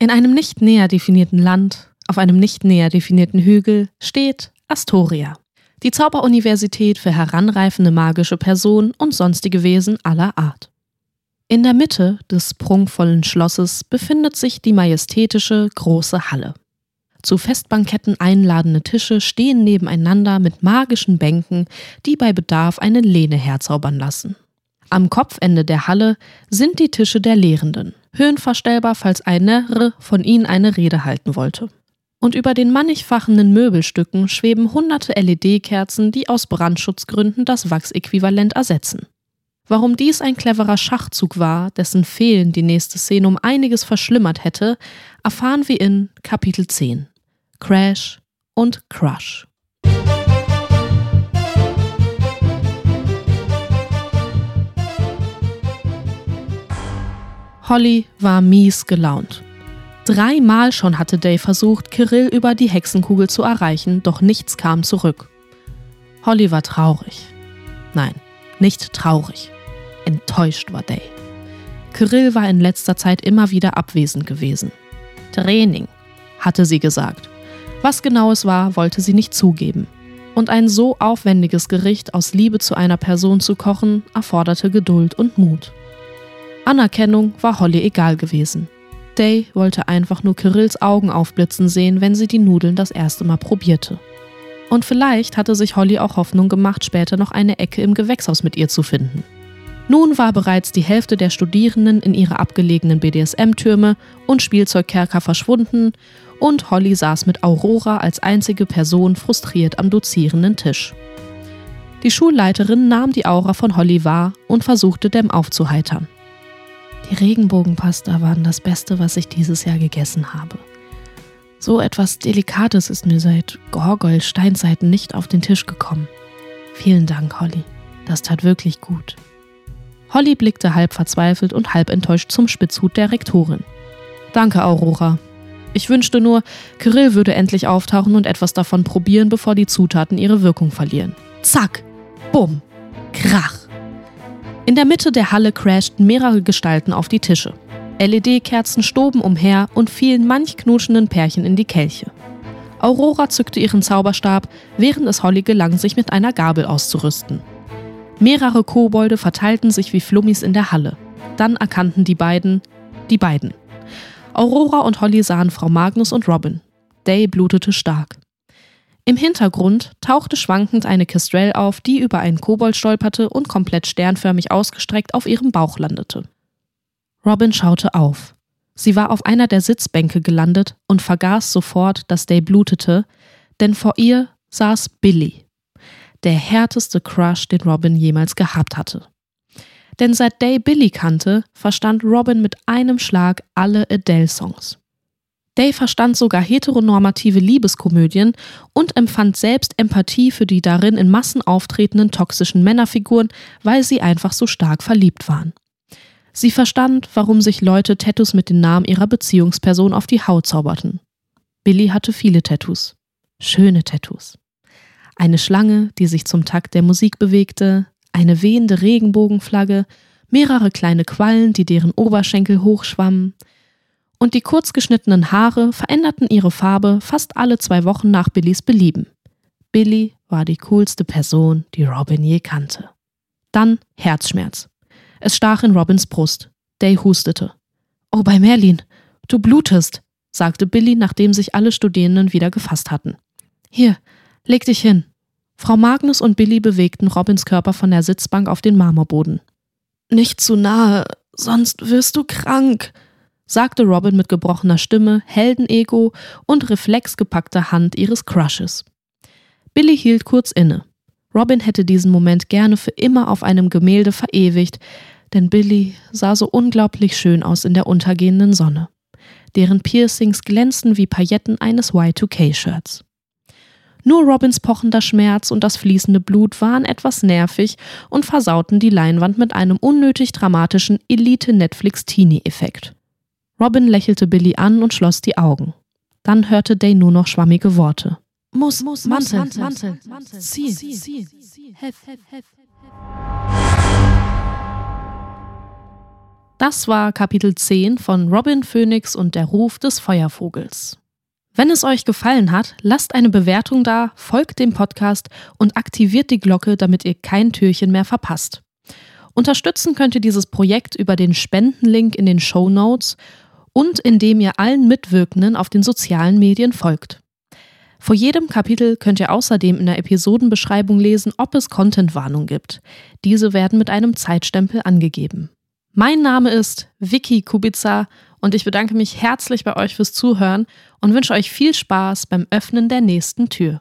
In einem nicht näher definierten Land, auf einem nicht näher definierten Hügel, steht Astoria. Die Zauberuniversität für heranreifende magische Personen und sonstige Wesen aller Art. In der Mitte des prunkvollen Schlosses befindet sich die majestätische große Halle. Zu Festbanketten einladende Tische stehen nebeneinander mit magischen Bänken, die bei Bedarf eine Lehne herzaubern lassen. Am Kopfende der Halle sind die Tische der Lehrenden, höhenverstellbar, falls einer von ihnen eine Rede halten wollte. Und über den mannigfachenden Möbelstücken schweben hunderte LED-Kerzen, die aus Brandschutzgründen das Wachsäquivalent ersetzen. Warum dies ein cleverer Schachzug war, dessen Fehlen die nächste Szene um einiges verschlimmert hätte, erfahren wir in Kapitel 10. Crash und Crush. Holly war mies gelaunt. Dreimal schon hatte Day versucht, Kirill über die Hexenkugel zu erreichen, doch nichts kam zurück. Holly war traurig. Nein, nicht traurig. Enttäuscht war Day. Kirill war in letzter Zeit immer wieder abwesend gewesen. Training, hatte sie gesagt. Was genau es war, wollte sie nicht zugeben. Und ein so aufwendiges Gericht aus Liebe zu einer Person zu kochen, erforderte Geduld und Mut. Anerkennung war Holly egal gewesen. Day wollte einfach nur Kirills Augen aufblitzen sehen, wenn sie die Nudeln das erste Mal probierte. Und vielleicht hatte sich Holly auch Hoffnung gemacht, später noch eine Ecke im Gewächshaus mit ihr zu finden. Nun war bereits die Hälfte der Studierenden in ihre abgelegenen BDSM-Türme und Spielzeugkerker verschwunden und Holly saß mit Aurora als einzige Person frustriert am dozierenden Tisch. Die Schulleiterin nahm die Aura von Holly wahr und versuchte, Dem aufzuheitern. Die Regenbogenpasta waren das Beste, was ich dieses Jahr gegessen habe. So etwas Delikates ist mir seit Gorgol-Steinzeiten nicht auf den Tisch gekommen. Vielen Dank, Holly. Das tat wirklich gut. Holly blickte halb verzweifelt und halb enttäuscht zum Spitzhut der Rektorin. Danke, Aurora. Ich wünschte nur, Kirill würde endlich auftauchen und etwas davon probieren, bevor die Zutaten ihre Wirkung verlieren. Zack! Bumm! Krach! In der Mitte der Halle crashten mehrere Gestalten auf die Tische. LED-Kerzen stoben umher und fielen manch knutschenden Pärchen in die Kelche. Aurora zückte ihren Zauberstab, während es Holly gelang, sich mit einer Gabel auszurüsten. Mehrere Kobolde verteilten sich wie Flummis in der Halle. Dann erkannten die beiden die beiden. Aurora und Holly sahen Frau Magnus und Robin. Day blutete stark. Im Hintergrund tauchte schwankend eine Kestrel auf, die über einen Kobold stolperte und komplett sternförmig ausgestreckt auf ihrem Bauch landete. Robin schaute auf. Sie war auf einer der Sitzbänke gelandet und vergaß sofort, dass Day blutete, denn vor ihr saß Billy, der härteste Crush, den Robin jemals gehabt hatte. Denn seit Day Billy kannte, verstand Robin mit einem Schlag alle Adele-Songs. Day verstand sogar heteronormative Liebeskomödien und empfand selbst Empathie für die darin in Massen auftretenden toxischen Männerfiguren, weil sie einfach so stark verliebt waren. Sie verstand, warum sich Leute Tattoos mit dem Namen ihrer Beziehungsperson auf die Haut zauberten. Billy hatte viele Tattoos. Schöne Tattoos. Eine Schlange, die sich zum Takt der Musik bewegte, eine wehende Regenbogenflagge, mehrere kleine Quallen, die deren Oberschenkel hochschwammen, und die kurzgeschnittenen Haare veränderten ihre Farbe fast alle zwei Wochen nach Billys Belieben. Billy war die coolste Person, die Robin je kannte. Dann Herzschmerz. Es stach in Robins Brust. Day hustete. Oh, bei Merlin, du blutest, sagte Billy, nachdem sich alle Studierenden wieder gefasst hatten. Hier, leg dich hin. Frau Magnus und Billy bewegten Robins Körper von der Sitzbank auf den Marmorboden. Nicht zu nahe, sonst wirst du krank, sagte Robin mit gebrochener Stimme, Heldenego und reflexgepackter Hand ihres Crushes. Billy hielt kurz inne. Robin hätte diesen Moment gerne für immer auf einem Gemälde verewigt, denn Billy sah so unglaublich schön aus in der untergehenden Sonne. Deren Piercings glänzten wie Pailletten eines Y2K-Shirts. Nur Robins pochender Schmerz und das fließende Blut waren etwas nervig und versauten die Leinwand mit einem unnötig dramatischen Elite-Netflix-Teenie-Effekt. Robin lächelte Billy an und schloss die Augen. Dann hörte Day nur noch schwammige Worte. Muss, muss, Mantel, Mantel, Mantel, Mantel, zieh, zieh, zieh, hef, hef, hef. Das war Kapitel 10 von Robin Phoenix und der Ruf des Feuervogels. Wenn es euch gefallen hat, lasst eine Bewertung da, folgt dem Podcast und aktiviert die Glocke, damit ihr kein Türchen mehr verpasst. Unterstützen könnt ihr dieses Projekt über den Spendenlink in den Show Notes und indem ihr allen Mitwirkenden auf den sozialen Medien folgt. Vor jedem Kapitel könnt ihr außerdem in der Episodenbeschreibung lesen, ob es Contentwarnung gibt. Diese werden mit einem Zeitstempel angegeben. Mein Name ist Vicky Kubica und ich bedanke mich herzlich bei euch fürs Zuhören und wünsche euch viel Spaß beim Öffnen der nächsten Tür.